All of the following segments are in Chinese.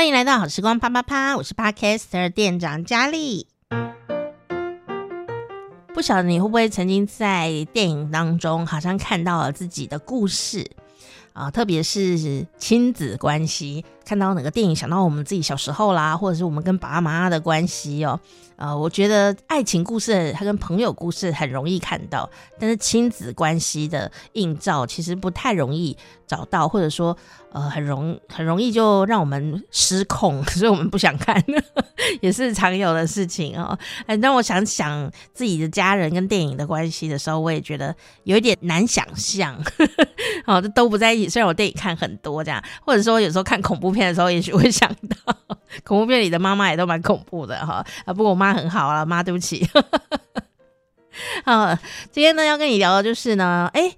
欢迎来到好时光啪啪啪，我是 Podcaster 店长佳丽。不晓得你会不会曾经在电影当中，好像看到了自己的故事啊，特别是亲子关系，看到哪个电影想到我们自己小时候啦，或者是我们跟爸爸妈妈的关系哦。呃，我觉得爱情故事它跟朋友故事很容易看到，但是亲子关系的映照其实不太容易找到，或者说呃很容很容易就让我们失控，所以我们不想看，也是常有的事情哦。哎，当我想想自己的家人跟电影的关系的时候，我也觉得有一点难想象。哦，这都不在一起。虽然我电影看很多这样，或者说有时候看恐怖片的时候，也许会想到恐怖片里的妈妈也都蛮恐怖的哈。啊，不过我妈。很好啊，妈，对不起。好，今天呢要跟你聊的就是呢，哎，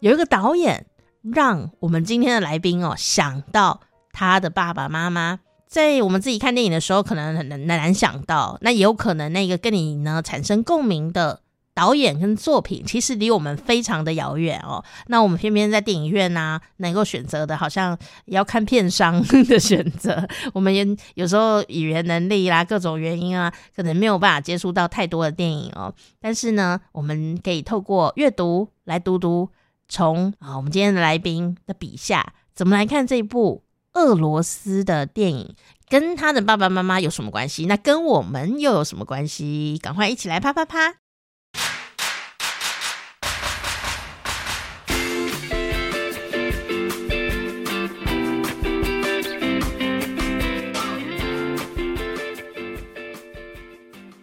有一个导演让我们今天的来宾哦想到他的爸爸妈妈，在我们自己看电影的时候，可能很难难想到，那也有可能那个跟你呢产生共鸣的。导演跟作品其实离我们非常的遥远哦，那我们偏偏在电影院啊能够选择的，好像要看片商的选择。我们也有时候语言能力啦，各种原因啊，可能没有办法接触到太多的电影哦。但是呢，我们可以透过阅读来读读，从啊我们今天的来宾的笔下，怎么来看这部俄罗斯的电影，跟他的爸爸妈妈有什么关系？那跟我们又有什么关系？赶快一起来啪啪啪！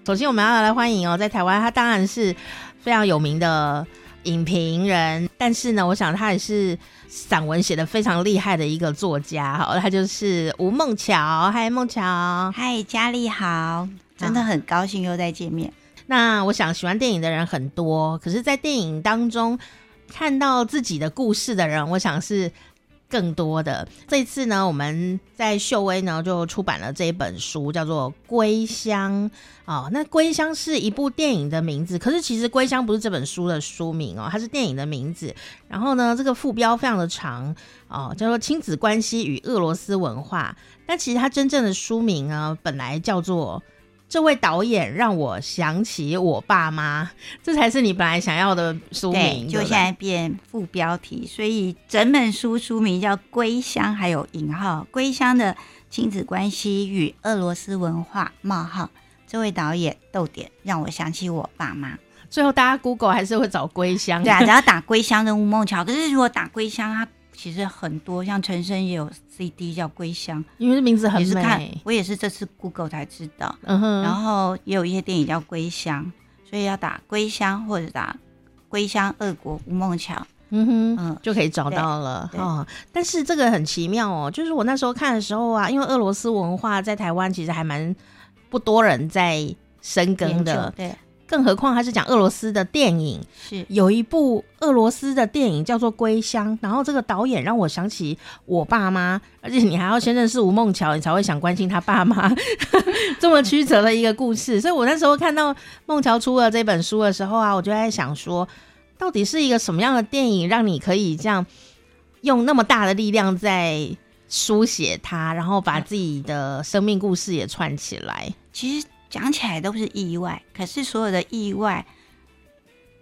首先，我们要来欢迎哦，在台湾，他当然是非常有名的影评人，但是呢，我想他也是散文写的非常厉害的一个作家。好，他就是吴梦桥。嗨，梦桥。嗨，佳丽好，真的很高兴又再见面。那我想喜欢电影的人很多，可是，在电影当中看到自己的故事的人，我想是。更多的这一次呢，我们在秀威呢就出版了这一本书，叫做《归乡》哦。那《归乡》是一部电影的名字，可是其实《归乡》不是这本书的书名哦，它是电影的名字。然后呢，这个副标非常的长哦，叫做《亲子关系与俄罗斯文化》。但其实它真正的书名呢，本来叫做。这位导演让我想起我爸妈，这才是你本来想要的书名。对，就现在变副标题，所以整本书书名叫《归乡》，还有引号《归乡的亲子关系与俄罗斯文化》冒号。这位导演逗点让我想起我爸妈。最后大家 Google 还是会找《归乡》，对啊，只要打《归乡》跟吴孟桥。可是如果打《归乡》，它其实很多，像陈升也有 CD 叫《归乡》，因为这名字很美。也是看，我也是这次 Google 才知道。嗯哼。然后也有一些电影叫《归乡》，所以要打《归乡》或者打《归乡俄国吴孟桥》，嗯哼，嗯，就可以找到了哦。但是这个很奇妙哦，就是我那时候看的时候啊，因为俄罗斯文化在台湾其实还蛮不多人在深耕的，对。更何况他是讲俄罗斯的电影，是有一部俄罗斯的电影叫做《归乡》，然后这个导演让我想起我爸妈，而且你还要先认识吴孟桥，你才会想关心他爸妈 这么曲折的一个故事。所以我那时候看到孟桥出了这本书的时候啊，我就在想说，到底是一个什么样的电影，让你可以这样用那么大的力量在书写它，然后把自己的生命故事也串起来？其实。讲起来都是意外，可是所有的意外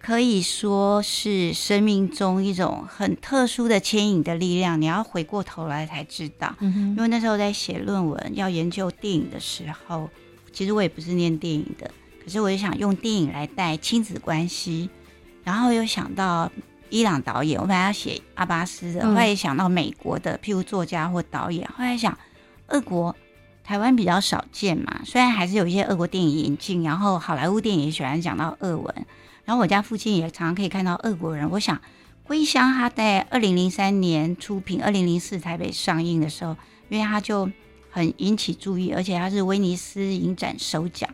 可以说是生命中一种很特殊的牵引的力量。你要回过头来才知道，嗯哼。因为那时候在写论文要研究电影的时候，其实我也不是念电影的，可是我就想用电影来带亲子关系，然后又想到伊朗导演，我本来要写阿巴斯的，后来也想到美国的，譬如作家或导演，后来想俄国。台湾比较少见嘛，虽然还是有一些俄国电影引进，然后好莱坞电影也喜欢讲到俄文，然后我家附近也常常可以看到俄国人。我想《归乡》他在二零零三年出品，二零零四台北上映的时候，因为他就很引起注意，而且他是威尼斯影展首奖，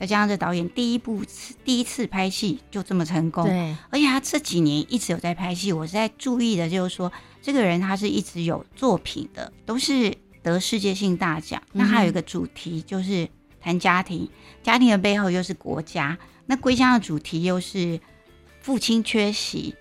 再加上这导演第一部第一次拍戏就这么成功，对，而且他这几年一直有在拍戏。我在注意的就是说，这个人他是一直有作品的，都是。得世界性大奖，那还有一个主题就是谈家庭，嗯、家庭的背后又是国家。那归乡的主题又是父亲缺席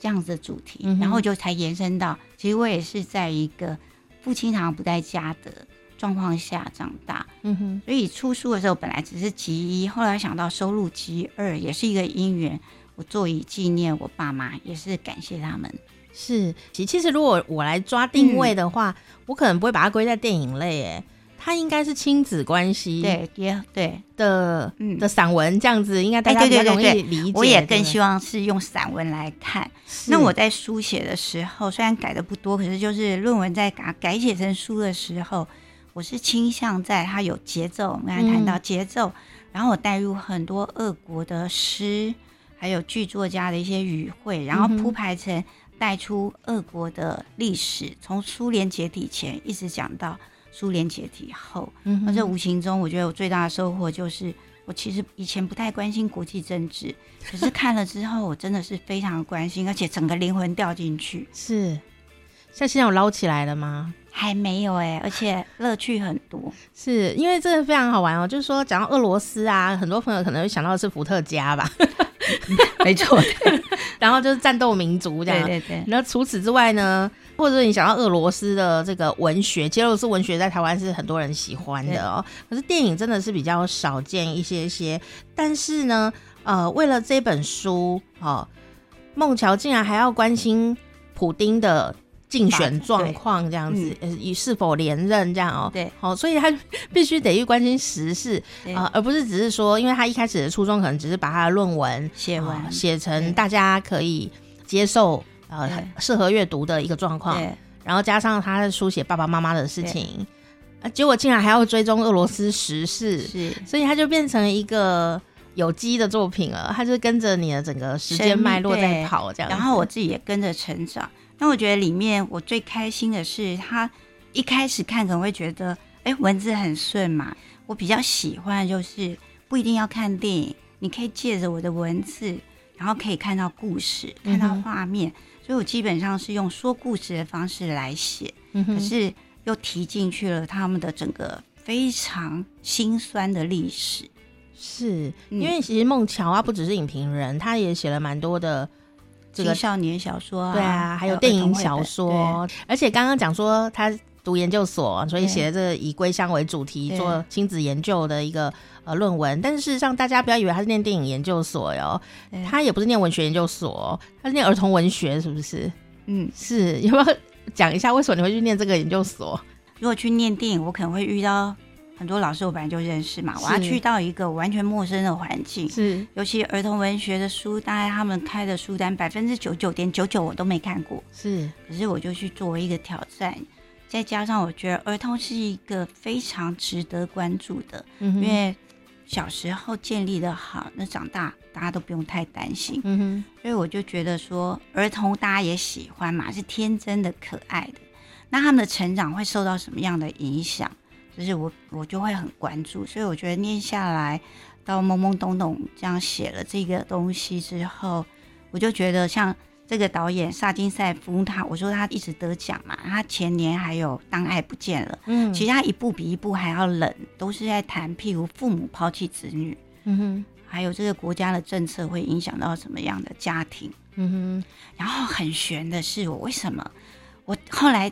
这样子的主题，嗯、然后就才延伸到，其实我也是在一个父亲常常不在家的状况下长大。嗯哼，所以出书的时候本来只是集一，后来想到收录集二，也是一个因缘。我做以纪念我爸妈，也是感谢他们。是，其其实如果我来抓定位的话，嗯、我可能不会把它归在电影类，哎，它应该是亲子关系，对，也对的，嗯的散文这样子，应该大家比较容易理解。我也更希望是用散文来看。那我在书写的时候，虽然改的不多，可是就是论文在改改写成书的时候，我是倾向在它有节奏。我们刚才谈到节奏，嗯、然后我带入很多俄国的诗。还有剧作家的一些语汇，然后铺排成带出俄国的历史，从苏联解体前一直讲到苏联解体后。嗯，那这无形中，我觉得我最大的收获就是，我其实以前不太关心国际政治，可是看了之后，我真的是非常关心，而且整个灵魂掉进去。是，像现在有捞起来了吗？还没有哎、欸，而且乐趣很多。是因为这个非常好玩哦，就是说讲到俄罗斯啊，很多朋友可能会想到的是伏特加吧。没错，然后就是战斗民族这样。对对对。那除此之外呢，或者你想到俄罗斯的这个文学，其实俄罗斯文学在台湾是很多人喜欢的哦。可是电影真的是比较少见一些些。但是呢，呃，为了这本书，哦，孟乔竟然还要关心普丁的。竞选状况这样子，呃，是否连任这样哦、喔，对，好，所以他 必须得去关心时事啊、呃，而不是只是说，因为他一开始的初衷可能只是把他的论文写完，写、呃、成大家可以接受呃适合阅读的一个状况，然后加上他书写爸爸妈妈的事情，啊，结果竟然还要追踪俄罗斯时事，是，所以他就变成一个有机的作品了，他就跟着你的整个时间脉络在跑这样，然后我自己也跟着成长。那我觉得里面我最开心的是，他一开始看可能会觉得，哎，文字很顺嘛。我比较喜欢的就是不一定要看电影，你可以借着我的文字，然后可以看到故事，看到画面。嗯、所以我基本上是用说故事的方式来写，嗯、可是又提进去了他们的整个非常心酸的历史。是因为其实孟乔啊，不只是影评人，他也写了蛮多的。这个青少年小说啊，对啊，还有电影小说，而且刚刚讲说他读研究所，所以写的这个以归乡为主题做亲子研究的一个呃论文。但是事实上，大家不要以为他是念电影研究所哟，他也不是念文学研究所，他是念儿童文学，是不是？嗯，是。有没有讲一下为什么你会去念这个研究所？如果去念电影，我可能会遇到。很多老师我本来就认识嘛，我要去到一个完全陌生的环境，是。尤其儿童文学的书，大概他们开的书单百分之九九点九九我都没看过，是，可是我就去作为一个挑战，再加上我觉得儿童是一个非常值得关注的，嗯、因为小时候建立的好，那长大大家都不用太担心，嗯哼，所以我就觉得说儿童大家也喜欢嘛，是天真的、可爱的，那他们的成长会受到什么样的影响？就是我，我就会很关注，所以我觉得念下来，到懵懵懂懂这样写了这个东西之后，我就觉得像这个导演萨金塞夫，他我说他一直得奖嘛，他前年还有《当爱不见了》，嗯，其实他一部比一部还要冷，都是在谈譬如父母抛弃子女，嗯哼，还有这个国家的政策会影响到什么样的家庭，嗯哼，然后很悬的是，我为什么？我后来。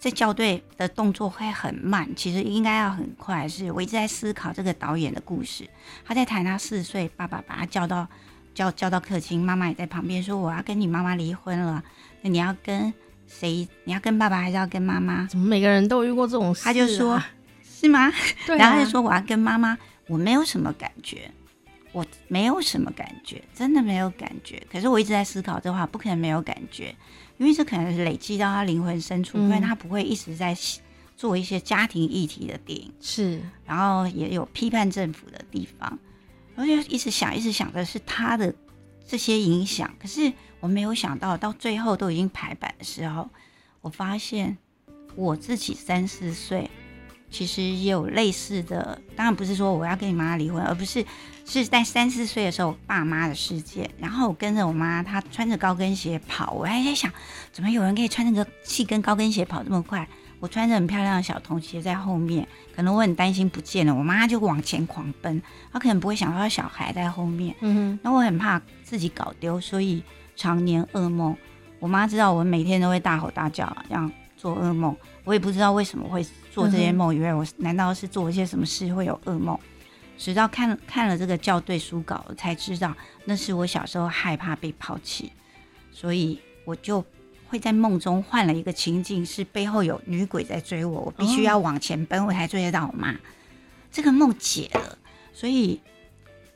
这校对的动作会很慢，其实应该要很快。是我一直在思考这个导演的故事。他在谈他四岁，爸爸把他叫到叫叫到客厅，妈妈也在旁边说：“我要跟你妈妈离婚了，那你要跟谁？你要跟爸爸还是要跟妈妈？”怎么每个人都有遇过这种事啊？他就说：“是吗？”对啊，然后他就说：“我要跟妈妈，我没有什么感觉，我没有什么感觉，真的没有感觉。可是我一直在思考这话，不可能没有感觉。”因为这可能是累积到他灵魂深处，嗯，因为他不会一直在做一些家庭议题的电影，是，然后也有批判政府的地方，然后就一直想，一直想的是他的这些影响。可是我没有想到，到最后都已经排版的时候，我发现我自己三四岁。其实也有类似的，当然不是说我要跟你妈妈离婚，而不是是在三四岁的时候爸妈的世界。然后我跟着我妈，她穿着高跟鞋跑，我还在想，怎么有人可以穿那个细跟高跟鞋跑这么快？我穿着很漂亮的小童鞋在后面，可能我很担心不见了，我妈就往前狂奔，她可能不会想到小孩在后面。嗯哼，那我很怕自己搞丢，所以常年噩梦。我妈知道我每天都会大吼大叫，这样。做噩梦，我也不知道为什么会做这些梦，以为我难道是做一些什么事会有噩梦？直到看看了这个校对书稿，我才知道那是我小时候害怕被抛弃，所以我就会在梦中换了一个情境，是背后有女鬼在追我，我必须要往前奔，我才追得到我妈。这个梦解了，所以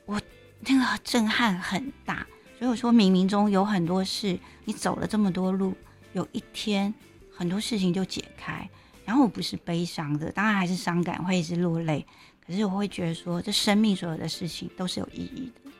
我那个震撼很大。所以我说，冥冥中有很多事，你走了这么多路，有一天很多事情就解开。然后我不是悲伤的，当然还是伤感，会一直落泪。可是我会觉得说，这生命所有的事情都是有意义的。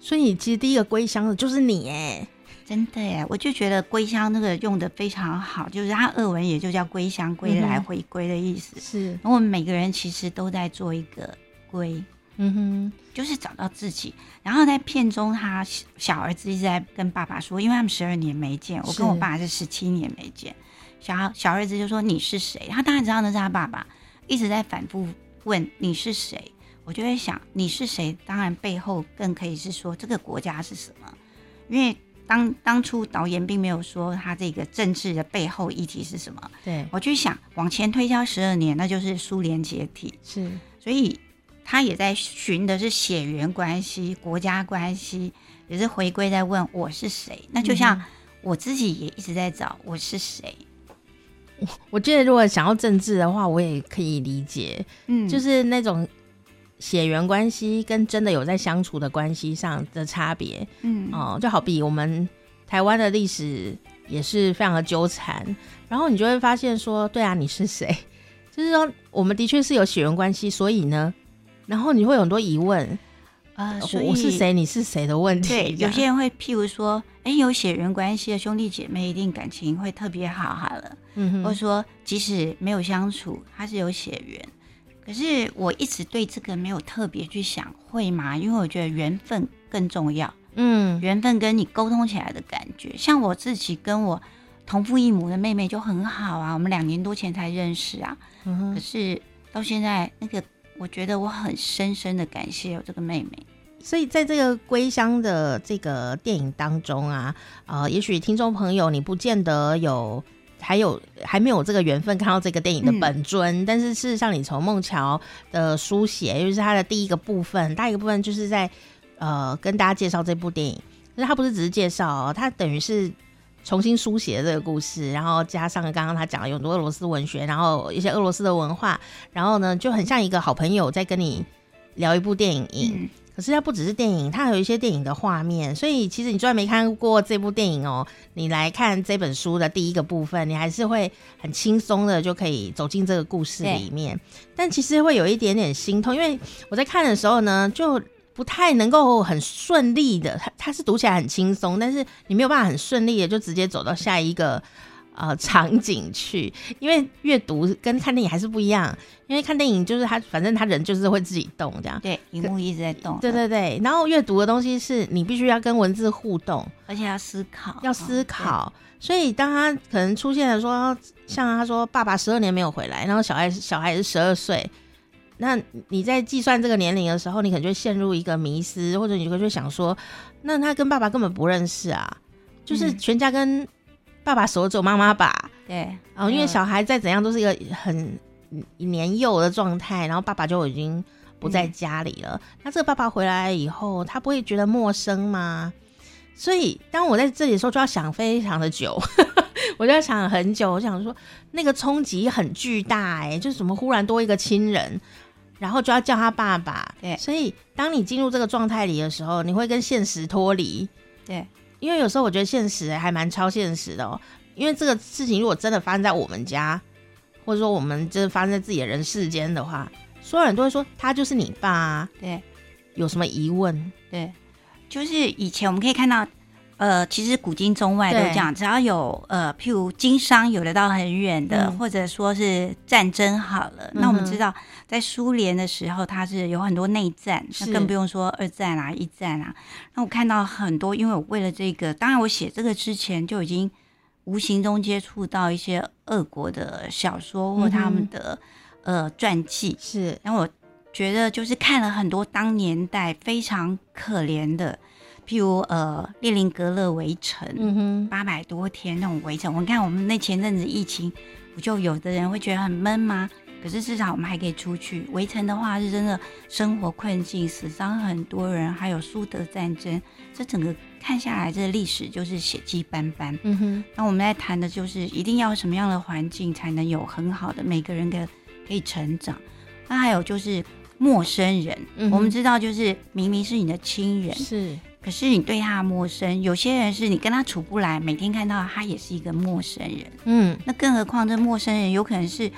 所以其实第一个归乡的就是你哎，真的哎！我就觉得归乡那个用的非常好，就是它俄文也就叫归乡、归来、回归的意思。是，然后我们每个人其实都在做一个归。嗯哼，就是找到自己。然后在片中，他小儿子一直在跟爸爸说，因为他们十二年没见，我跟我爸是十七年没见。小小儿子就说：“你是谁？”他当然知道那是他爸爸，一直在反复问：“你是谁？”我就会想：“你是谁？”当然背后更可以是说这个国家是什么，因为当当初导演并没有说他这个政治的背后议题是什么。对，我去想往前推敲十二年，那就是苏联解体。是，所以。他也在寻的是血缘关系、国家关系，也是回归在问我是谁。那就像我自己也一直在找我是谁。我 我觉得如果想要政治的话，我也可以理解，嗯，就是那种血缘关系跟真的有在相处的关系上的差别，嗯哦，就好比我们台湾的历史也是非常的纠缠，然后你就会发现说，对啊，你是谁？就是说我们的确是有血缘关系，所以呢。然后你会有很多疑问，呃，所以我是谁，你是谁的问题。对，有些人会譬如说，哎，有血缘关系的兄弟姐妹一定感情会特别好好了，嗯哼，或者说即使没有相处，他是有血缘。可是我一直对这个没有特别去想，会吗？因为我觉得缘分更重要，嗯，缘分跟你沟通起来的感觉，像我自己跟我同父异母的妹妹就很好啊，我们两年多前才认识啊，可是到现在那个。我觉得我很深深的感谢有这个妹妹，所以在这个归乡的这个电影当中啊，呃，也许听众朋友你不见得有，还有还没有这个缘分看到这个电影的本尊，嗯、但是事实上你从孟乔的书写，就是他的第一个部分，大一个部分就是在呃跟大家介绍这部电影，那他不是只是介绍哦，他等于是。重新书写这个故事，然后加上刚刚他讲了有很多俄罗斯文学，然后一些俄罗斯的文化，然后呢就很像一个好朋友在跟你聊一部电影。嗯、可是它不只是电影，它还有一些电影的画面。所以其实你虽然没看过这部电影哦，你来看这本书的第一个部分，你还是会很轻松的就可以走进这个故事里面。但其实会有一点点心痛，因为我在看的时候呢，就。不太能够很顺利的，它它是读起来很轻松，但是你没有办法很顺利的就直接走到下一个呃场景去，因为阅读跟看电影还是不一样。因为看电影就是他反正他人就是会自己动这样，对，荧幕一直在动，对对对。然后阅读的东西是你必须要跟文字互动，而且要思考，要思考。哦、所以当他可能出现了说，像他说爸爸十二年没有回来，然后小孩小孩是十二岁。那你在计算这个年龄的时候，你可能就陷入一个迷失，或者你就会想说，那他跟爸爸根本不认识啊，就是全家跟爸爸熟只有妈妈吧？对，哦，因为小孩再怎样都是一个很年幼的状态，然后爸爸就已经不在家里了。嗯、那这个爸爸回来以后，他不会觉得陌生吗？所以当我在这里的时候，就要想非常的久，我就要想很久，我想说那个冲击很巨大，欸，哎，就是怎么忽然多一个亲人。然后就要叫他爸爸，对，所以当你进入这个状态里的时候，你会跟现实脱离，对，因为有时候我觉得现实还蛮超现实的哦。因为这个事情如果真的发生在我们家，或者说我们就是发生在自己的人世间的话，所有人都会说他就是你爸啊，对，有什么疑问？对，就是以前我们可以看到。呃，其实古今中外都这样，只要有呃，譬如经商有得到很远的，嗯、或者说是战争好了，嗯、那我们知道在苏联的时候，它是有很多内战，那更不用说二战啊、一战啊。那我看到很多，因为我为了这个，当然我写这个之前就已经无形中接触到一些俄国的小说或他们的、嗯、呃传记，是，然后我觉得就是看了很多当年代非常可怜的。譬如呃列宁格勒围城，嗯哼，八百多天那种围城。我看我们那前阵子疫情，不就有的人会觉得很闷吗？可是至少我们还可以出去。围城的话是真的生活困境，死伤很多人，还有苏德战争，这整个看下来，这历史就是血迹斑斑。嗯哼，那我们在谈的就是一定要什么样的环境才能有很好的每个人的可以成长。那还有就是陌生人，嗯、我们知道就是明明是你的亲人，是，可是你对他陌生。有些人是你跟他处不来，每天看到他也是一个陌生人。嗯，那更何况这陌生人有可能是。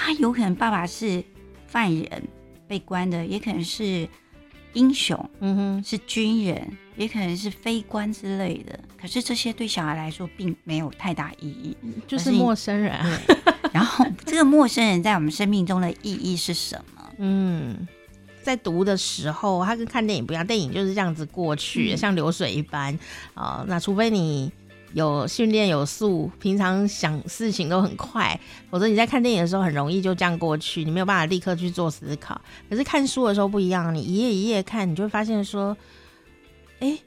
他有可能爸爸是犯人被关的，也可能是英雄，嗯哼，是军人，也可能是非官之类的。可是这些对小孩来说并没有太大意义，就是陌生人。然后这个陌生人在我们生命中的意义是什么？嗯，在读的时候，它跟看电影不一样，电影就是这样子过去，嗯、像流水一般啊、呃。那除非你。有训练有素，平常想事情都很快，否则你在看电影的时候很容易就这样过去，你没有办法立刻去做思考。可是看书的时候不一样，你一页一页看，你就会发现说，哎、欸。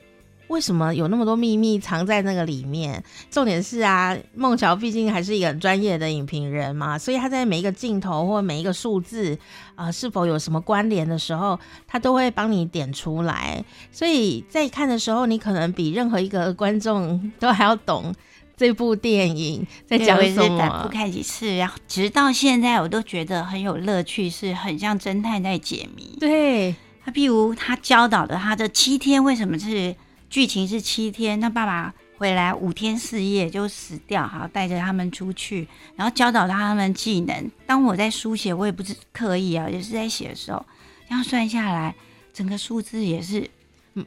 为什么有那么多秘密藏在那个里面？重点是啊，孟乔毕竟还是一个很专业的影评人嘛，所以他在每一个镜头或每一个数字啊、呃，是否有什么关联的时候，他都会帮你点出来。所以在看的时候，你可能比任何一个观众都还要懂这部电影在讲什么。反复看几次，然后直到现在，我都觉得很有乐趣，是很像侦探在解谜。对，他，譬如他教导的他的七天为什么是。剧情是七天，那爸爸回来五天四夜就死掉，好带着他们出去，然后教导他们技能。当我在书写，我也不是刻意啊，也是在写的时候，这样算下来，整个数字也是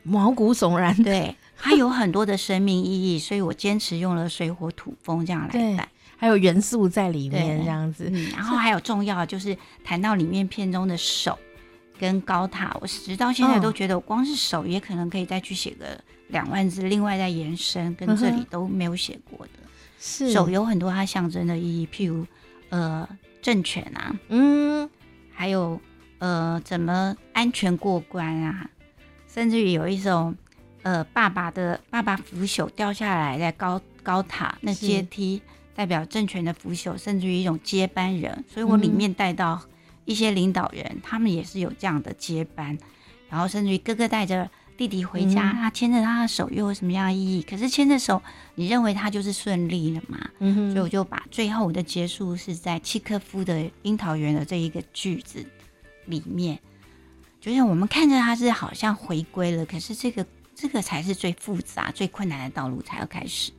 毛骨悚然。对，它有很多的生命意义，所以我坚持用了水火土风这样来带，还有元素在里面这样子。嗯，然后还有重要就是谈到里面片中的手跟高塔，我直到现在都觉得，我光是手也可能可以再去写个。两万字，另外再延伸，跟这里都没有写过的。是手有很多它象征的意义，譬如呃政权啊，嗯，还有呃怎么安全过关啊，甚至于有一种呃爸爸的爸爸腐朽掉下来在高高塔那阶梯，代表政权的腐朽，甚至于一种接班人。所以我里面带到一些领导人，嗯、他们也是有这样的接班，然后甚至于哥哥带着。弟弟回家，他牵着他的手又有什么样的意义？可是牵着手，你认为他就是顺利了吗？嗯。所以我就把最后的结束是在契科夫的《樱桃园》的这一个句子里面，就是我们看着他是好像回归了，可是这个这个才是最复杂、最困难的道路才要开始。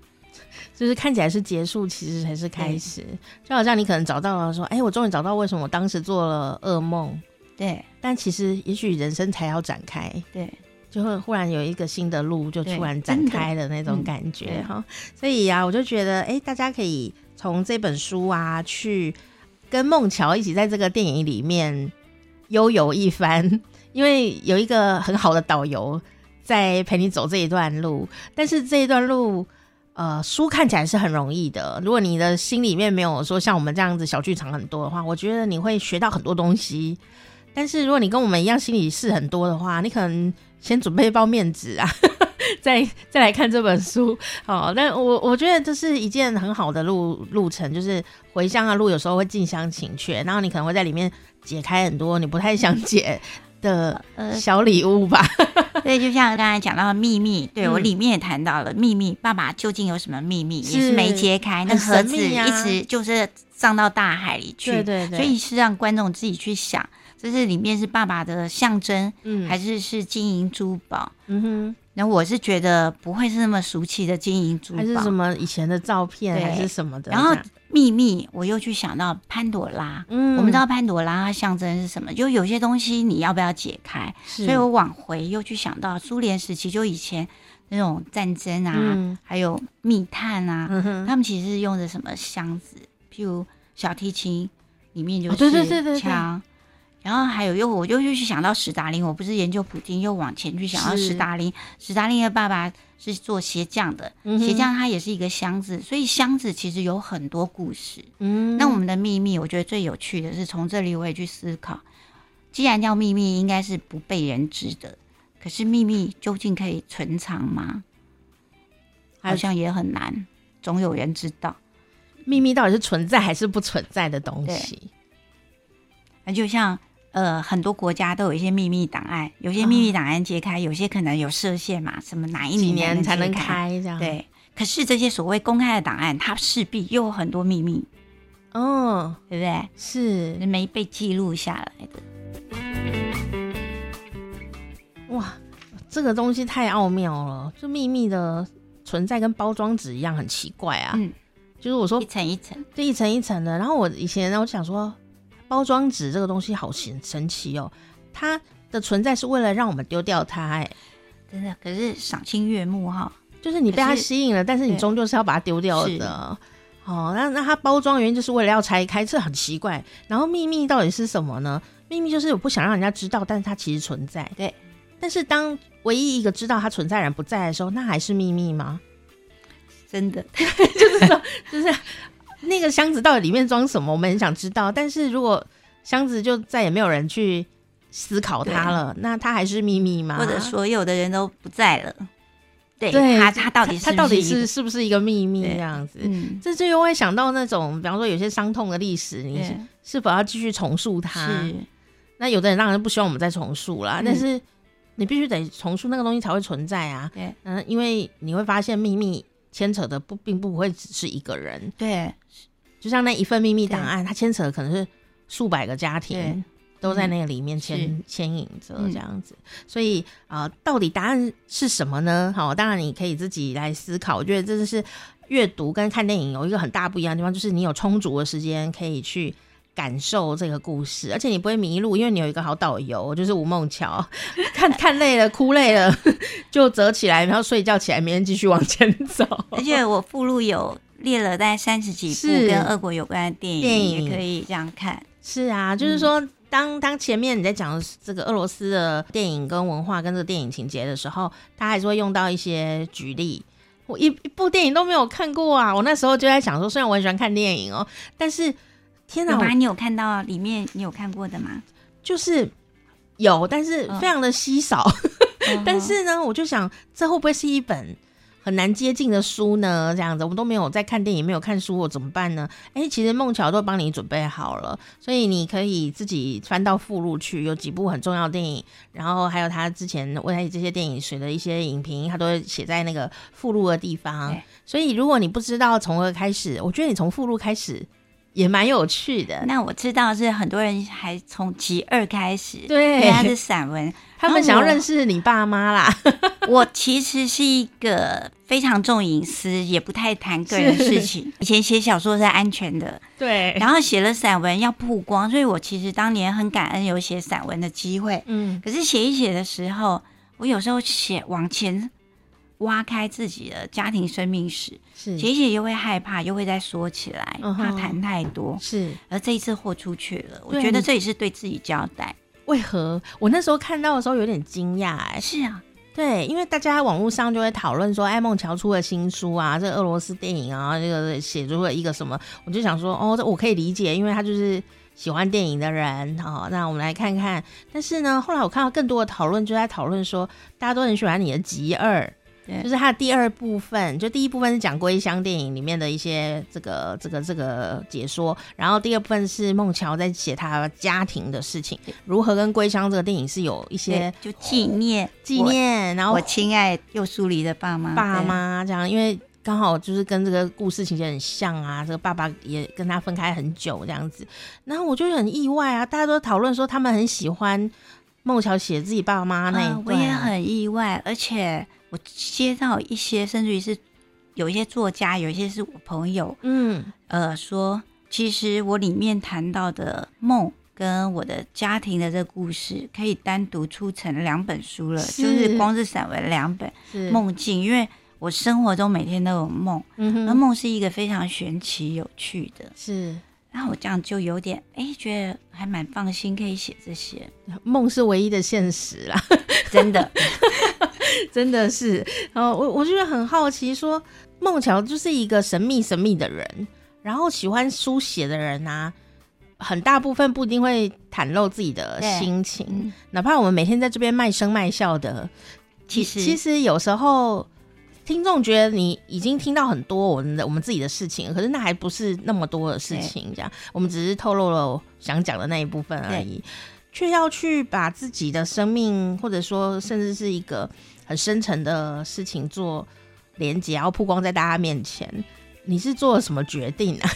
就是看起来是结束，其实才是开始。就好像你可能找到了说：“哎，我终于找到为什么我当时做了噩梦。”对，但其实也许人生才要展开。对。就会忽然有一个新的路就突然展开的那种感觉哈，所以啊，我就觉得哎、欸，大家可以从这本书啊，去跟孟乔一起在这个电影里面悠游一番，因为有一个很好的导游在陪你走这一段路。但是这一段路，呃，书看起来是很容易的。如果你的心里面没有说像我们这样子小剧场很多的话，我觉得你会学到很多东西。但是如果你跟我们一样心里事很多的话，你可能。先准备一包面纸啊，再 再来看这本书。好，但我我觉得这是一件很好的路路程，就是回乡的路，有时候会近乡情怯，然后你可能会在里面解开很多你不太想解的小礼物吧。所以就像刚才讲到的秘密，对、嗯、我里面也谈到了秘密，爸爸究竟有什么秘密，是也是没揭开，那盒子一直就是上到大海里去。对对对，所以是让观众自己去想。这是里面是爸爸的象征，嗯，还是是金银珠宝？嗯哼，那我是觉得不会是那么俗气的金银珠宝，还是什么以前的照片，还是什么的？然后秘密，我又去想到潘朵拉，嗯，我们知道潘朵拉它象征是什么？就有些东西你要不要解开？所以我往回又去想到苏联时期，就以前那种战争啊，嗯、还有密探啊，嗯、他们其实是用的什么箱子？譬如小提琴里面就是枪。哦对对对对对然后还有又，我就又去想到史达林，我不是研究普京，又往前去想到史达林。是史达林的爸爸是做鞋匠的，嗯、鞋匠他也是一个箱子，所以箱子其实有很多故事。嗯，那我们的秘密，我觉得最有趣的是从这里我也去思考，既然叫秘密，应该是不被人知的。可是秘密究竟可以存藏吗？好像也很难，总有人知道秘密到底是存在还是不存在的东西。那就像呃，很多国家都有一些秘密档案，有些秘密档案揭开，哦、有些可能有设限嘛，什么哪一年才能开这样。对，可是这些所谓公开的档案，它势必又有很多秘密，哦，对不对？是没被记录下来的。哇，这个东西太奥妙了，就秘密的。存在跟包装纸一样很奇怪啊，嗯，就是我说一层一层，这一层一层的。然后我以前呢，我想说，包装纸这个东西好神神奇哦，它的存在是为了让我们丢掉它，哎，真的。可是赏心悦目哈，就是你被它吸引了，但是你终究是要把它丢掉的。哦，那那它包装原因就是为了要拆开，这很奇怪。然后秘密到底是什么呢？秘密就是我不想让人家知道，但是它其实存在。对，但是当唯一一个知道它存在的人不在的时候，那还是秘密吗？真的，就是说，就是那个箱子到底里面装什么，我们很想知道。但是如果箱子就再也没有人去思考它了，那它还是秘密吗？或者所有的人都不在了？对，对它它到底是它到底是是不是一个秘密这样子？嗯，这就又会想到那种，比方说有些伤痛的历史，你是，是否要继续重述它？那有的人当然不希望我们再重述啦，嗯、但是。你必须得重塑那个东西才会存在啊！嗯，因为你会发现秘密牵扯的不并不会只是一个人，对，就像那一份秘密档案，它牵扯的可能是数百个家庭都在那个里面牵牵引着这样子，所以啊、呃，到底答案是什么呢？好，当然你可以自己来思考。我觉得这就是阅读跟看电影有一个很大不一样的地方，就是你有充足的时间可以去。感受这个故事，而且你不会迷路，因为你有一个好导游，就是吴梦乔。看看累了，哭累了，就折起来，然后睡觉起来，明天继续往前走。而且我附录有列了大概三十几部跟俄国有关的电影，电影也可以这样看。是啊，就是说，嗯、当当前面你在讲这个俄罗斯的电影跟文化跟这个电影情节的时候，他还是会用到一些举例。我一一部电影都没有看过啊，我那时候就在想说，虽然我很喜欢看电影哦，但是。天哪！你有看到里面你有看过的吗？就是有，但是非常的稀少。哦、但是呢，我就想，这会不会是一本很难接近的书呢？这样子，我们都没有在看电影，没有看书，我怎么办呢？哎、欸，其实梦桥都帮你准备好了，所以你可以自己翻到附录去，有几部很重要的电影，然后还有他之前为他这些电影写的一些影评，他都会写在那个附录的地方。所以，如果你不知道从何开始，我觉得你从附录开始。也蛮有趣的。那我知道是很多人还从集二开始，对，因为它是散文，他们想要认识你爸妈啦。我其实是一个非常重隐私，也不太谈个人事情。以前写小说是安全的，对。然后写了散文要曝光，所以我其实当年很感恩有写散文的机会。嗯，可是写一写的时候，我有时候写往前。挖开自己的家庭生命史，是写写又会害怕，又会再说起来，怕谈太多。是，而这一次豁出去了，我觉得这也是对自己交代。为何我那时候看到的时候有点惊讶？哎，是啊，对，因为大家在网络上就会讨论说，哎，孟乔出了新书啊，这个俄罗斯电影啊，这个写出了一个什么？我就想说，哦，这我可以理解，因为他就是喜欢电影的人。好，那我们来看看。但是呢，后来我看到更多的讨论，就在讨论说，大家都很喜欢你的集二。对。就是它的第二部分，就第一部分是讲归乡电影里面的一些这个这个这个解说，然后第二部分是孟乔在写他家庭的事情，如何跟归乡这个电影是有一些就纪念纪念，然后我亲爱又疏离的爸妈爸妈这样，因为刚好就是跟这个故事情节很像啊，这个爸爸也跟他分开很久这样子，然后我就很意外啊，大家都讨论说他们很喜欢孟乔写自己爸妈那一段，啊，我也很意外，而且。我接到一些，甚至于是有一些作家，有一些是我朋友，嗯，呃，说其实我里面谈到的梦跟我的家庭的这个故事，可以单独出成两本书了，是就是光是散文两本梦境，因为我生活中每天都有梦，嗯梦是一个非常玄奇有趣的，是。然后我这样就有点哎，觉得还蛮放心，可以写这些。梦是唯一的现实啦，真的，真的是。然后我我就很好奇说，说孟乔就是一个神秘神秘的人，然后喜欢书写的人啊，很大部分不一定会袒露自己的心情，哪怕我们每天在这边卖声卖笑的，其实其实有时候听众觉得你已经听到很多我们的我们自己的事情，可是那还不是那么多的事情，这样我们只是透露了想讲的那一部分而已，却要去把自己的生命，或者说甚至是一个很深沉的事情做连接，然后曝光在大家面前，你是做了什么决定啊？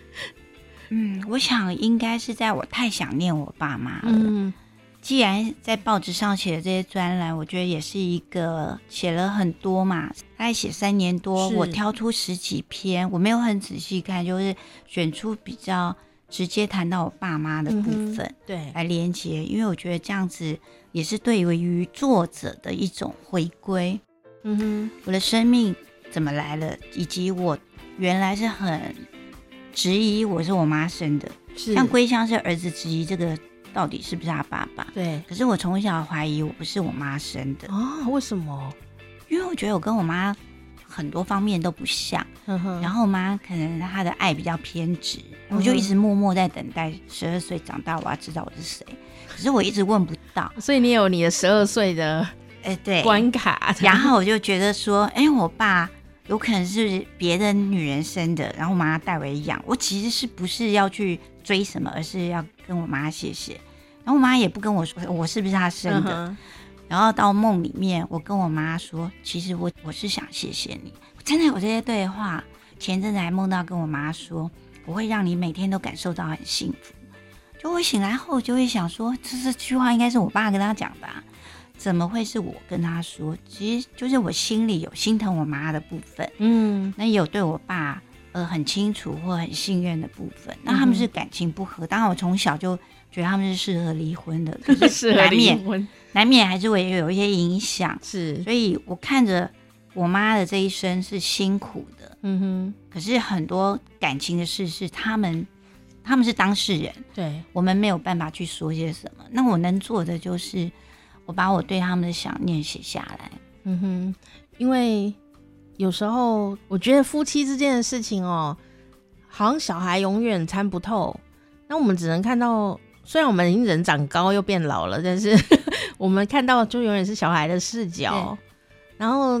嗯，我想应该是在我太想念我爸妈了。嗯，既然在报纸上写的这些专栏，我觉得也是一个写了很多嘛，大概写三年多，我挑出十几篇，我没有很仔细看，就是选出比较直接谈到我爸妈的部分，嗯、对，来连接，因为我觉得这样子也是对于作者的一种回归。嗯哼，我的生命怎么来了，以及我原来是很。质疑我是我妈生的，是像归乡是儿子质疑这个到底是不是他爸爸？对。可是我从小怀疑我不是我妈生的啊？为什么？因为我觉得我跟我妈很多方面都不像。然后我妈可能她的爱比较偏执，我就一直默默在等待十二岁长大，我要知道我是谁。可是我一直问不到，所以你有你的十二岁的哎对关卡。然后我就觉得说，哎，我爸。有可能是别的女人生的，然后我妈代为养。我其实是不是要去追什么，而是要跟我妈谢谢。然后我妈也不跟我说我是不是她生的。嗯、然后到梦里面，我跟我妈说，其实我我是想谢谢你。我真的有这些对话。前阵子还梦到跟我妈说，我会让你每天都感受到很幸福。就我醒来后就会想说，这这句话应该是我爸跟他讲的。怎么会是我跟他说？其实就是我心里有心疼我妈的部分，嗯，那也有对我爸呃很清楚或很信任的部分。那他们是感情不和，当然我从小就觉得他们是适合离婚的，可是 难免难免还是会有一些影响。是，所以我看着我妈的这一生是辛苦的，嗯哼。可是很多感情的事是他们他们是当事人，对，我们没有办法去说些什么。那我能做的就是。我把我对他们的想念写下来。嗯哼，因为有时候我觉得夫妻之间的事情哦，好像小孩永远参不透。那我们只能看到，虽然我们已经人长高又变老了，但是 我们看到就永远是小孩的视角。然后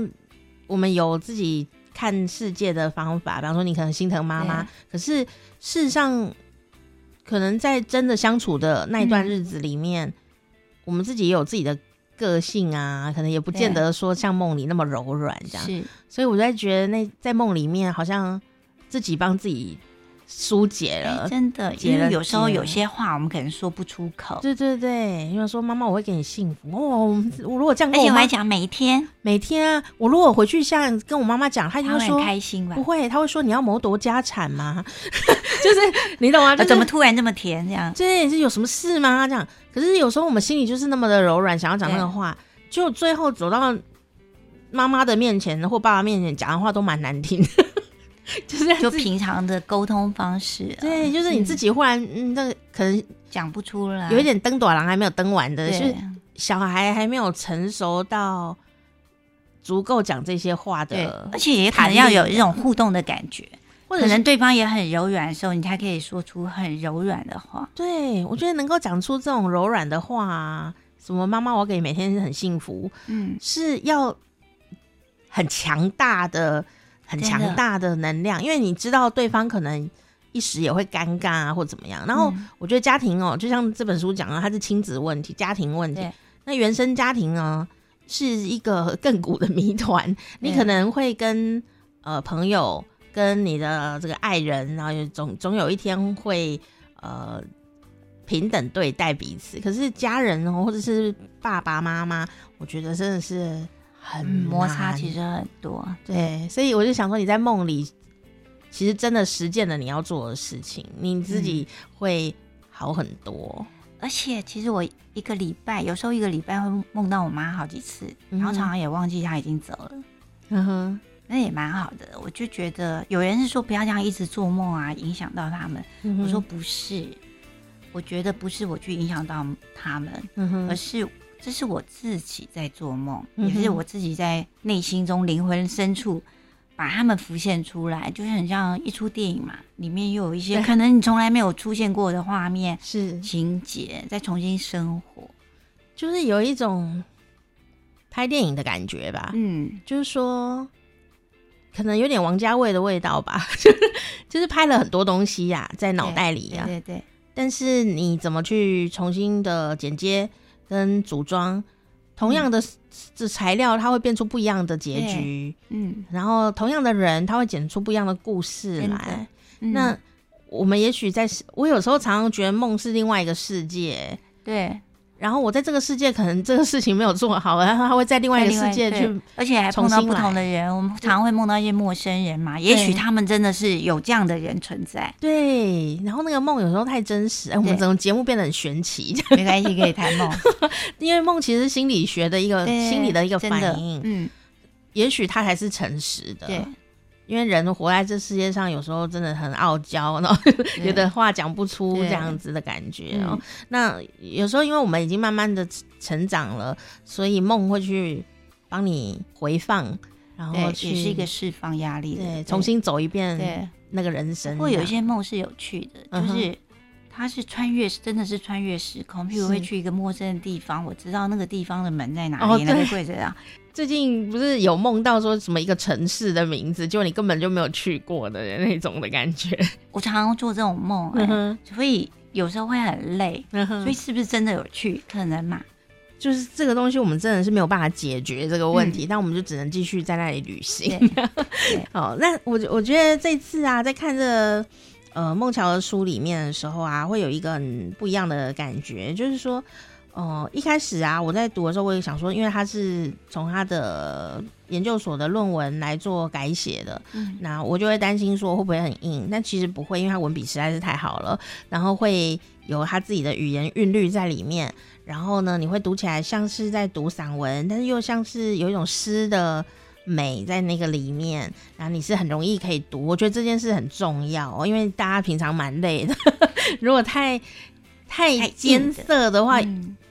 我们有自己看世界的方法，比方说你可能心疼妈妈，可是事实上，可能在真的相处的那一段日子里面。嗯我们自己也有自己的个性啊，可能也不见得说像梦里那么柔软这样。是，所以我在觉得那在梦里面好像自己帮自己疏解了，欸、真的。因为有时候有些话我们可能说不出口。对对对，因为说妈妈我会给你幸福哦。我如果这样跟我妈，讲每天每天啊，我如果回去像跟我妈妈讲，她就会说开心吧？不会，她会说你要谋夺家产吗？就是你懂吗？就是、怎么突然这么甜这样？这是有什么事吗？这样。可是有时候我们心里就是那么的柔软，想要讲那个话，就最后走到妈妈的面前或爸爸面前讲的话都蛮难听的，就是就平常的沟通方式。对，就是你自己忽然嗯，那、嗯、可能讲不出来，有一点登短廊还没有登完的，就是小孩还没有成熟到足够讲这些话的，而且也可能要有一种互动的感觉。或者可能对方也很柔软的时候，你才可以说出很柔软的话。对，我觉得能够讲出这种柔软的话啊，什么妈妈，我给你每天很幸福，嗯，是要很强大的、很强大的能量，因为你知道对方可能一时也会尴尬啊，或怎么样。然后我觉得家庭哦，就像这本书讲的，它是亲子问题、家庭问题。那原生家庭呢，是一个亘古的谜团。你可能会跟呃朋友。跟你的这个爱人，然后总总有一天会呃平等对待彼此。可是家人哦，或者是爸爸妈妈，我觉得真的是很、嗯、摩擦，其实很多。对，所以我就想说，你在梦里其实真的实践了你要做的事情，你自己会好很多。嗯、而且，其实我一个礼拜，有时候一个礼拜会梦到我妈好几次，然后常常也忘记她已经走了。嗯哼。那也蛮好的，我就觉得有人是说不要这样一直做梦啊，影响到他们。嗯、我说不是，我觉得不是我去影响到他们，嗯、而是这是我自己在做梦，嗯、也是我自己在内心中灵魂深处把他们浮现出来，就是很像一出电影嘛，里面又有一些可能你从来没有出现过的画面、是情节，再重新生活，就是有一种拍电影的感觉吧。嗯，就是说，可能有点王家卫的味道吧，就是拍了很多东西呀、啊，在脑袋里呀、啊，对对。但是你怎么去重新的剪接跟组装？同样的这材料，它会变出不一样的结局。嗯，然后同样的人，他会剪出不一样的故事来。嗯、那我们也许在，我有时候常常觉得梦是另外一个世界。对。然后我在这个世界可能这个事情没有做好，然后他会在另外一个世界去，而且还碰到不同的人。我们常常会梦到一些陌生人嘛，也许他们真的是有这样的人存在。对，然后那个梦有时候太真实，哎，我们整个节目变得很玄奇。没关系，可以谈梦，因为梦其实是心理学的一个心理的一个反应。嗯，也许它才是诚实的。对。因为人活在这世界上，有时候真的很傲娇，然后有的话讲不出这样子的感觉哦。那有时候，因为我们已经慢慢的成长了，所以梦会去帮你回放，然后去也是一个释放压力的，对，重新走一遍那个人生。会有一些梦是有趣的，就是它是穿越，真的是穿越时空。譬如会去一个陌生的地方，我知道那个地方的门在哪里，那个柜子啊。最近不是有梦到说什么一个城市的名字，就你根本就没有去过的那种的感觉。我常常做这种梦，欸，嗯、哼所以有时候会很累。嗯、所以是不是真的有去？可能嘛？就是这个东西，我们真的是没有办法解决这个问题，嗯、但我们就只能继续在那里旅行。好，那我我觉得这次啊，在看这个、呃孟乔的书里面的时候啊，会有一个很不一样的感觉，就是说。哦，一开始啊，我在读的时候，我也想说，因为他是从他的研究所的论文来做改写的，嗯，那我就会担心说会不会很硬，但其实不会，因为他文笔实在是太好了，然后会有他自己的语言韵律在里面，然后呢，你会读起来像是在读散文，但是又像是有一种诗的美在那个里面，然后你是很容易可以读，我觉得这件事很重要哦，因为大家平常蛮累的，如果太太艰涩的话。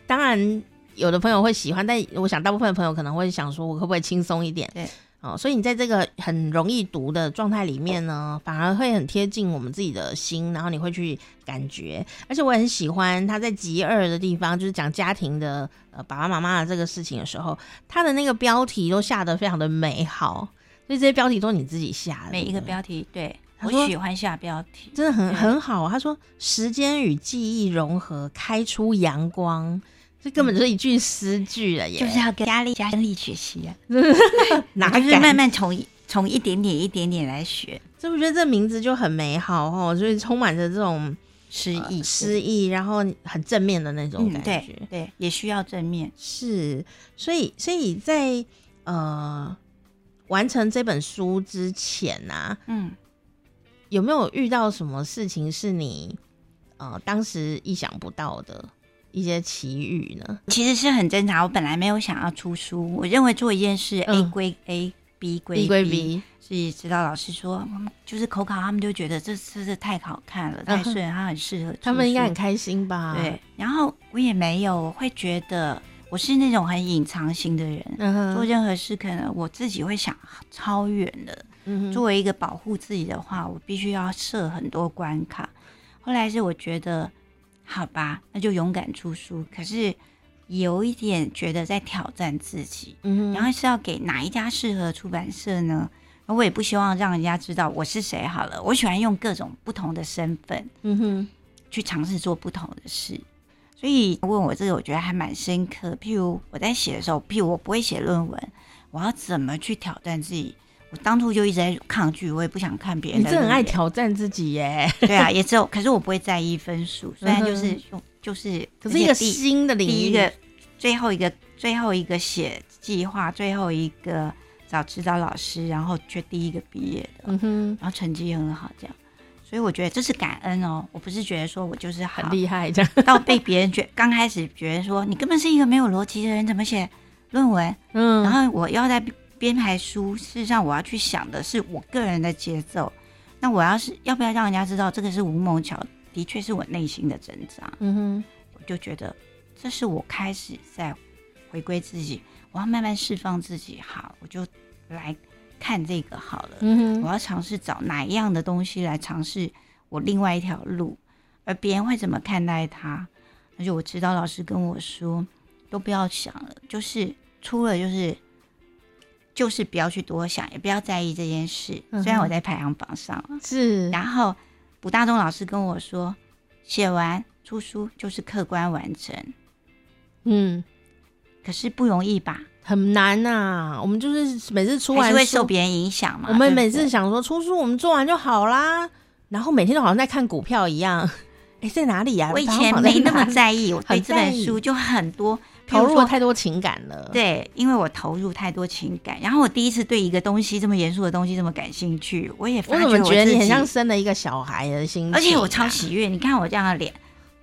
当然，有的朋友会喜欢，但我想大部分的朋友可能会想说，我可不可以轻松一点？对，哦，所以你在这个很容易读的状态里面呢，反而会很贴近我们自己的心，然后你会去感觉。而且我也很喜欢他在集二的地方，就是讲家庭的呃爸爸妈妈的这个事情的时候，他的那个标题都下得非常的美好，所以这些标题都是你自己下的。每一个标题，对，我喜欢下标题，真的很很好。他说：“时间与记忆融合，开出阳光。”这根本就是一句诗句了耶！就是要跟压力加力学习啊，哪就是慢慢从从一点点一点点来学。所以我觉得这名字就很美好哦，所以充满着这种诗意、诗意，然后很正面的那种感觉。对对，也需要正面。是，所以所以在呃完成这本书之前呐，嗯，有没有遇到什么事情是你呃当时意想不到的？一些奇遇呢，其实是很正常。我本来没有想要出书，我认为做一件事，A 归 A，B 归 B 归 B。所以指导老师说，就是口考，他们就觉得这次是太好看了，太顺，他很适合。他们应该很开心吧？对。然后我也没有，我会觉得我是那种很隐藏型的人，做任何事可能我自己会想超远的。作为一个保护自己的话，我必须要设很多关卡。后来是我觉得。好吧，那就勇敢出书。可是有一点觉得在挑战自己，嗯哼，然后是要给哪一家适合出版社呢？我也不希望让人家知道我是谁。好了，我喜欢用各种不同的身份，嗯哼，去尝试做不同的事。所以问我这个，我觉得还蛮深刻。譬如我在写的时候，譬如我不会写论文，我要怎么去挑战自己？我当初就一直在抗拒，我也不想看别人。你真很爱挑战自己耶？对啊，也只有，可是我不会在意分数，虽然就是用，嗯、就是，可是一个新的领域，第一个，最后一个，最后一个写计划，最后一个找指导老师，然后却第一个毕业的，嗯哼，然后成绩很好，这样，所以我觉得这是感恩哦。我不是觉得说我就是很厉害这样，到被别人觉刚开始觉得说你根本是一个没有逻辑的人，怎么写论文？嗯，然后我要在。编排书，事实上我要去想的是我个人的节奏。那我要是要不要让人家知道这个是吴梦乔，的确是我内心的挣扎。嗯哼，我就觉得这是我开始在回归自己，我要慢慢释放自己。好，我就来看这个好了，嗯哼，我要尝试找哪一样的东西来尝试我另外一条路，而别人会怎么看待它？而且我知道老师跟我说，都不要想了，就是出了就是就是不要去多想，也不要在意这件事。嗯、虽然我在排行榜上是，然后卜大中老师跟我说，写完出书就是客观完成，嗯，可是不容易吧？很难呐、啊。我们就是每次出完会受别人影响嘛。我们每次想说出书，我们做完就好啦，然后每天都好像在看股票一样。哎，在哪里呀、啊？我以前没那么在意，我对这本书就很多投入了太多情感了。对，因为我投入太多情感，然后我第一次对一个东西这么严肃的东西这么感兴趣，我也发觉我，我怎么觉得你很像生了一个小孩的心情、啊，而且我超喜悦。你看我这样的脸，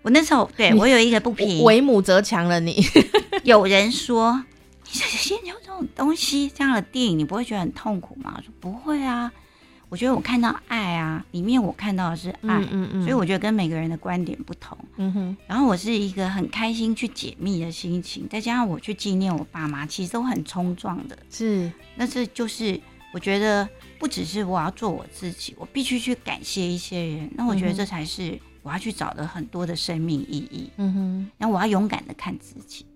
我那时候对我有一个不平，为母则强了你。有人说，你先有这种东西这样的电影，你不会觉得很痛苦吗？我说不会啊。我觉得我看到爱啊，里面我看到的是爱，嗯嗯嗯，所以我觉得跟每个人的观点不同，嗯哼。然后我是一个很开心去解密的心情，再加上我去纪念我爸妈，其实都很冲撞的，是。那这就是我觉得不只是我要做我自己，我必须去感谢一些人。那我觉得这才是我要去找的很多的生命意义，嗯哼。然后我要勇敢的看自己，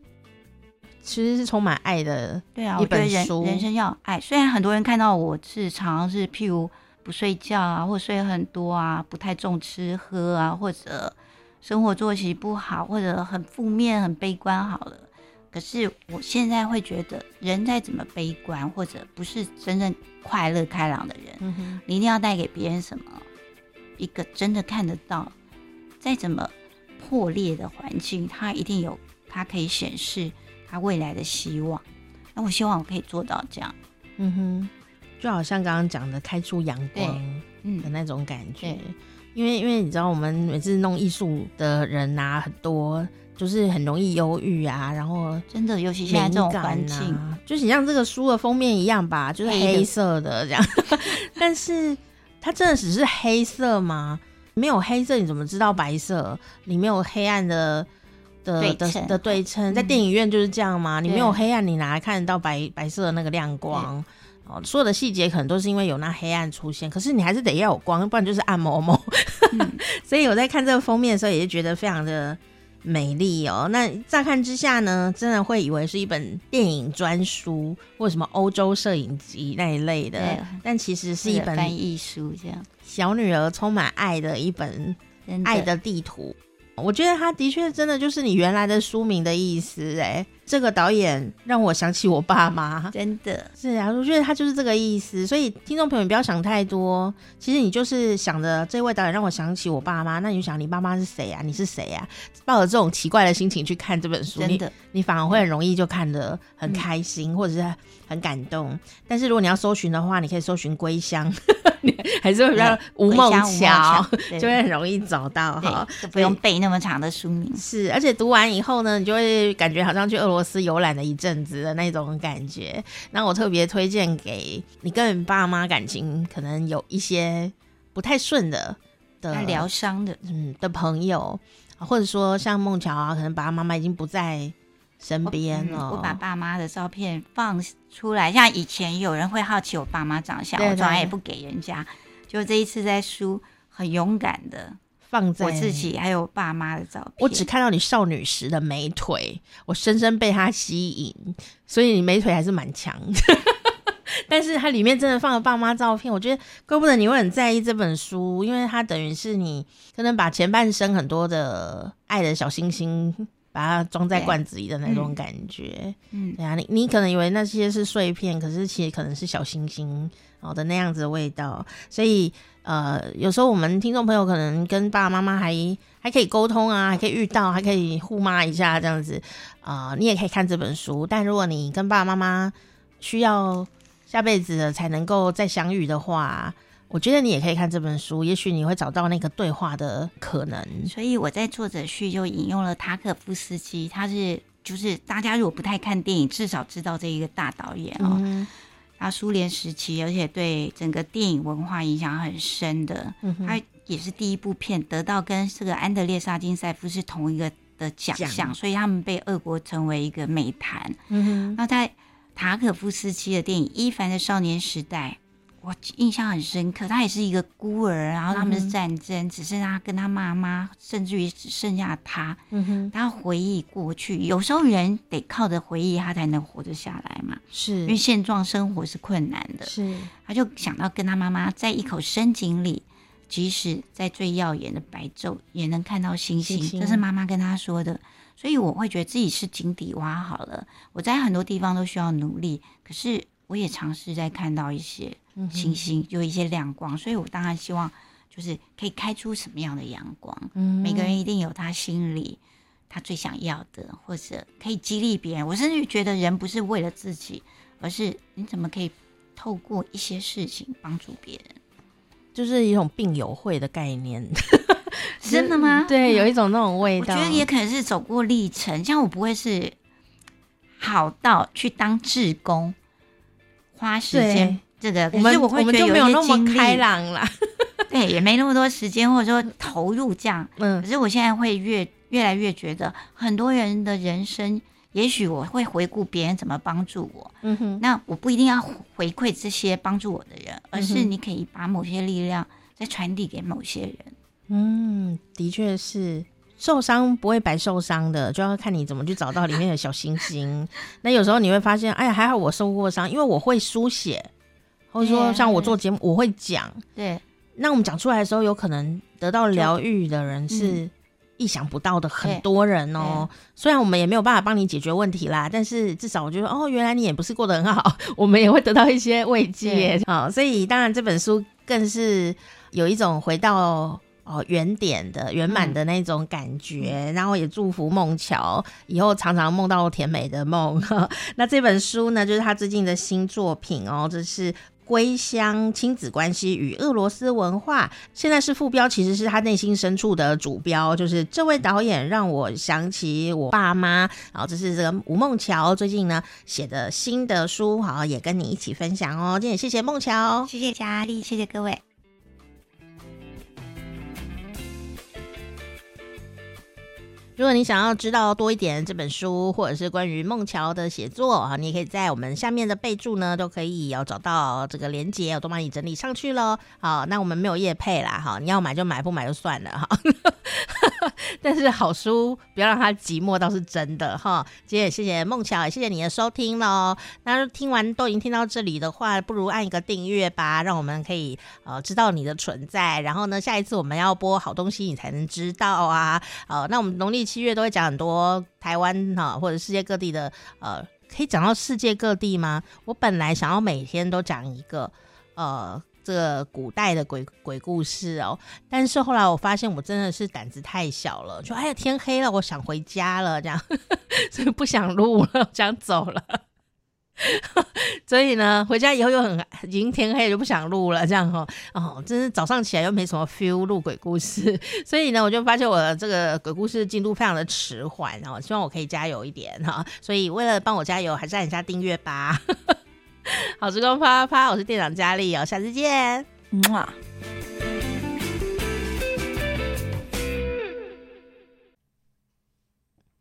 其实是充满爱的，对啊，一本书。人生要爱，虽然很多人看到我是常常是譬如。不睡觉啊，或睡很多啊，不太重吃喝啊，或者生活作息不好，或者很负面、很悲观。好了，可是我现在会觉得，人再怎么悲观，或者不是真正快乐开朗的人，嗯，你一定要带给别人什么？一个真的看得到，再怎么破裂的环境，它一定有它可以显示它未来的希望。那我希望我可以做到这样。嗯哼。就好像刚刚讲的开出阳光的那种感觉，嗯、因为因为你知道，我们每次弄艺术的人啊，很多就是很容易忧郁啊，然后真的，尤其现在这种环境，啊，就是像这个书的封面一样吧，就是黑色的这样。但是它真的只是黑色吗？没有黑色，你怎么知道白色？里面有黑暗的的的的对称，在电影院就是这样吗？嗯、你没有黑暗，你哪来看得到白白色的那个亮光？哦，所有的细节可能都是因为有那黑暗出现，可是你还是得要有光，不然就是暗蒙蒙。嗯、所以我在看这个封面的时候，也是觉得非常的美丽哦。那乍看之下呢，真的会以为是一本电影专书或什么欧洲摄影集那一类的，但其实是一本翻译书，这样小女儿充满爱的一本爱的地图。我觉得他的确真的就是你原来的书名的意思，哎，这个导演让我想起我爸妈，真的是啊，我觉得他就是这个意思。所以听众朋友，你不要想太多，其实你就是想着这位导演让我想起我爸妈，那你就想你爸妈是谁啊？你是谁啊？抱着这种奇怪的心情去看这本书，真的你，你反而会很容易就看得很开心，嗯、或者是很感动。但是如果你要搜寻的话，你可以搜寻归乡。还是会比较吴梦桥，就会很容易找到哈，就不用背那么长的书名。是，而且读完以后呢，你就会感觉好像去俄罗斯游览了一阵子的那种感觉。那我特别推荐给你跟你爸妈感情可能有一些不太顺的的疗伤的嗯的朋友，或者说像梦桥啊，可能爸爸妈妈已经不在。身边哦、嗯，我把爸妈的照片放出来，像以前有人会好奇我爸妈长相，我从来也不给人家。就这一次在书，很勇敢的放在我自己还有爸妈的照片。我只看到你少女时的美腿，我深深被它吸引，所以你美腿还是蛮强。但是它里面真的放了爸妈照片，我觉得怪不得你会很在意这本书，因为它等于是你可能把前半生很多的爱的小星星。把它装在罐子里的那种感觉，嗯，对啊，你你可能以为那些是碎片，可是其实可能是小星星哦的那样子的味道。所以呃，有时候我们听众朋友可能跟爸爸妈妈还还可以沟通啊，还可以遇到，还可以互骂一下这样子啊，呃，你也可以看这本书。但如果你跟爸爸妈妈需要下辈子才能够再相遇的话，我觉得你也可以看这本书，也许你会找到那个对话的可能。所以我在作者序就引用了塔可夫斯基，他是就是大家如果不太看电影，至少知道这一个大导演哦。嗯、他苏联时期，而且对整个电影文化影响很深的。嗯、他也是第一部片得到跟这个安德烈沙金塞夫是同一个的奖项，所以他们被俄国成为一个美谈。嗯哼，那在塔可夫斯基的电影《伊凡的少年时代》。我印象很深刻，他也是一个孤儿，然后他们是战争，嗯、只剩下他跟他妈妈，甚至于只剩下他。嗯哼，他回忆过去，有时候人得靠着回忆，他才能活得下来嘛。是，因为现状生活是困难的。是，他就想到跟他妈妈在一口深井里，即使在最耀眼的白昼，也能看到星星。星星，这是妈妈跟他说的。所以我会觉得自己是井底蛙好了，我在很多地方都需要努力，可是我也尝试在看到一些。星星有一些亮光，所以我当然希望就是可以开出什么样的阳光。嗯，每个人一定有他心里他最想要的，或者可以激励别人。我甚至觉得人不是为了自己，而是你怎么可以透过一些事情帮助别人，就是一种病友会的概念。真的吗？对，有一种那种味道。我觉得也可能是走过历程，像我不会是好到去当志工，花时间。这个，可是我会觉得有一些精力开朗了，对，也没那么多时间，或者说投入这样。嗯，可是我现在会越越来越觉得，很多人的人生，也许我会回顾别人怎么帮助我。嗯哼，那我不一定要回馈这些帮助我的人，而是你可以把某些力量再传递给某些人。嗯，的确是，受伤不会白受伤的，就要看你怎么去找到里面的小星星。那有时候你会发现，哎呀，还好我受过伤，因为我会书写。或者说，像我做节目，我会讲。对，那我们讲出来的时候，有可能得到疗愈的人是意想不到的很多人哦。虽然我们也没有办法帮你解决问题啦，但是至少我觉得，哦，原来你也不是过得很好，我们也会得到一些慰藉。好，所以当然这本书更是有一种回到哦圆点的圆满的那种感觉。然后也祝福梦乔以后常常梦到甜美的梦。那这本书呢，就是他最近的新作品哦，这是。归乡亲子关系与俄罗斯文化，现在是副标，其实是他内心深处的主标，就是这位导演让我想起我爸妈。然后这是这个吴梦乔最近呢写的新的书，好，也跟你一起分享哦。今天也谢谢梦乔，谢谢佳丽，谢谢各位。如果你想要知道多一点这本书，或者是关于孟桥的写作啊，你也可以在我们下面的备注呢，都可以要找到这个链接，我都帮你整理上去喽。好，那我们没有业配啦，哈，你要买就买，不买就算了哈。但是好书不要让它寂寞，倒是真的哈。今天也谢谢孟巧，谢谢你的收听喽。那听完都已经听到这里的话，不如按一个订阅吧，让我们可以呃知道你的存在。然后呢，下一次我们要播好东西，你才能知道啊。呃，那我们农历。七月都会讲很多台湾哈，或者世界各地的呃，可以讲到世界各地吗？我本来想要每天都讲一个呃，这个古代的鬼鬼故事哦，但是后来我发现我真的是胆子太小了，就哎呀天黑了，我想回家了，这样，所以不想录了，想走了。所以呢，回家以后又很已经天黑，就不想录了，这样哈哦，真是早上起来又没什么 feel 录鬼故事，所以呢，我就发现我的这个鬼故事进度非常的迟缓，然后希望我可以加油一点哈，所以为了帮我加油，还是按一下订阅吧。好时光啪啪啪，我是店长佳丽哦，下次见，嗯啊。